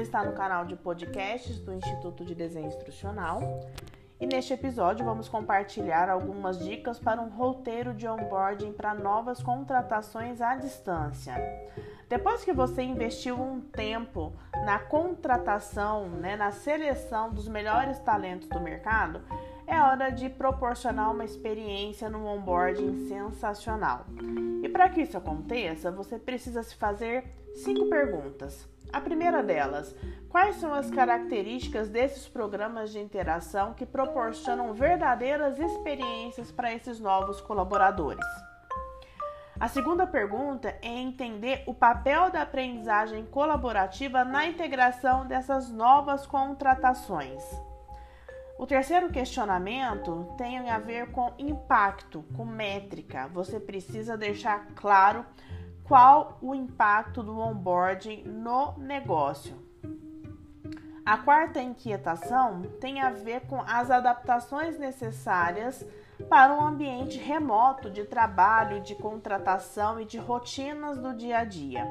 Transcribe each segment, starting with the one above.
está no canal de podcasts do Instituto de Desenho Instrucional. E neste episódio vamos compartilhar algumas dicas para um roteiro de onboarding para novas contratações à distância. Depois que você investiu um tempo na contratação, né, na seleção dos melhores talentos do mercado, é hora de proporcionar uma experiência no onboarding sensacional. E para que isso aconteça, você precisa se fazer cinco perguntas. A primeira delas, quais são as características desses programas de interação que proporcionam verdadeiras experiências para esses novos colaboradores? A segunda pergunta é entender o papel da aprendizagem colaborativa na integração dessas novas contratações. O terceiro questionamento tem a ver com impacto, com métrica. Você precisa deixar claro qual o impacto do onboarding no negócio. A quarta inquietação tem a ver com as adaptações necessárias para um ambiente remoto de trabalho, de contratação e de rotinas do dia a dia.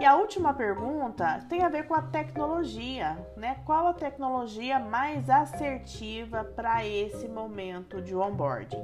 E a última pergunta tem a ver com a tecnologia, né? Qual a tecnologia mais assertiva para esse momento de onboarding?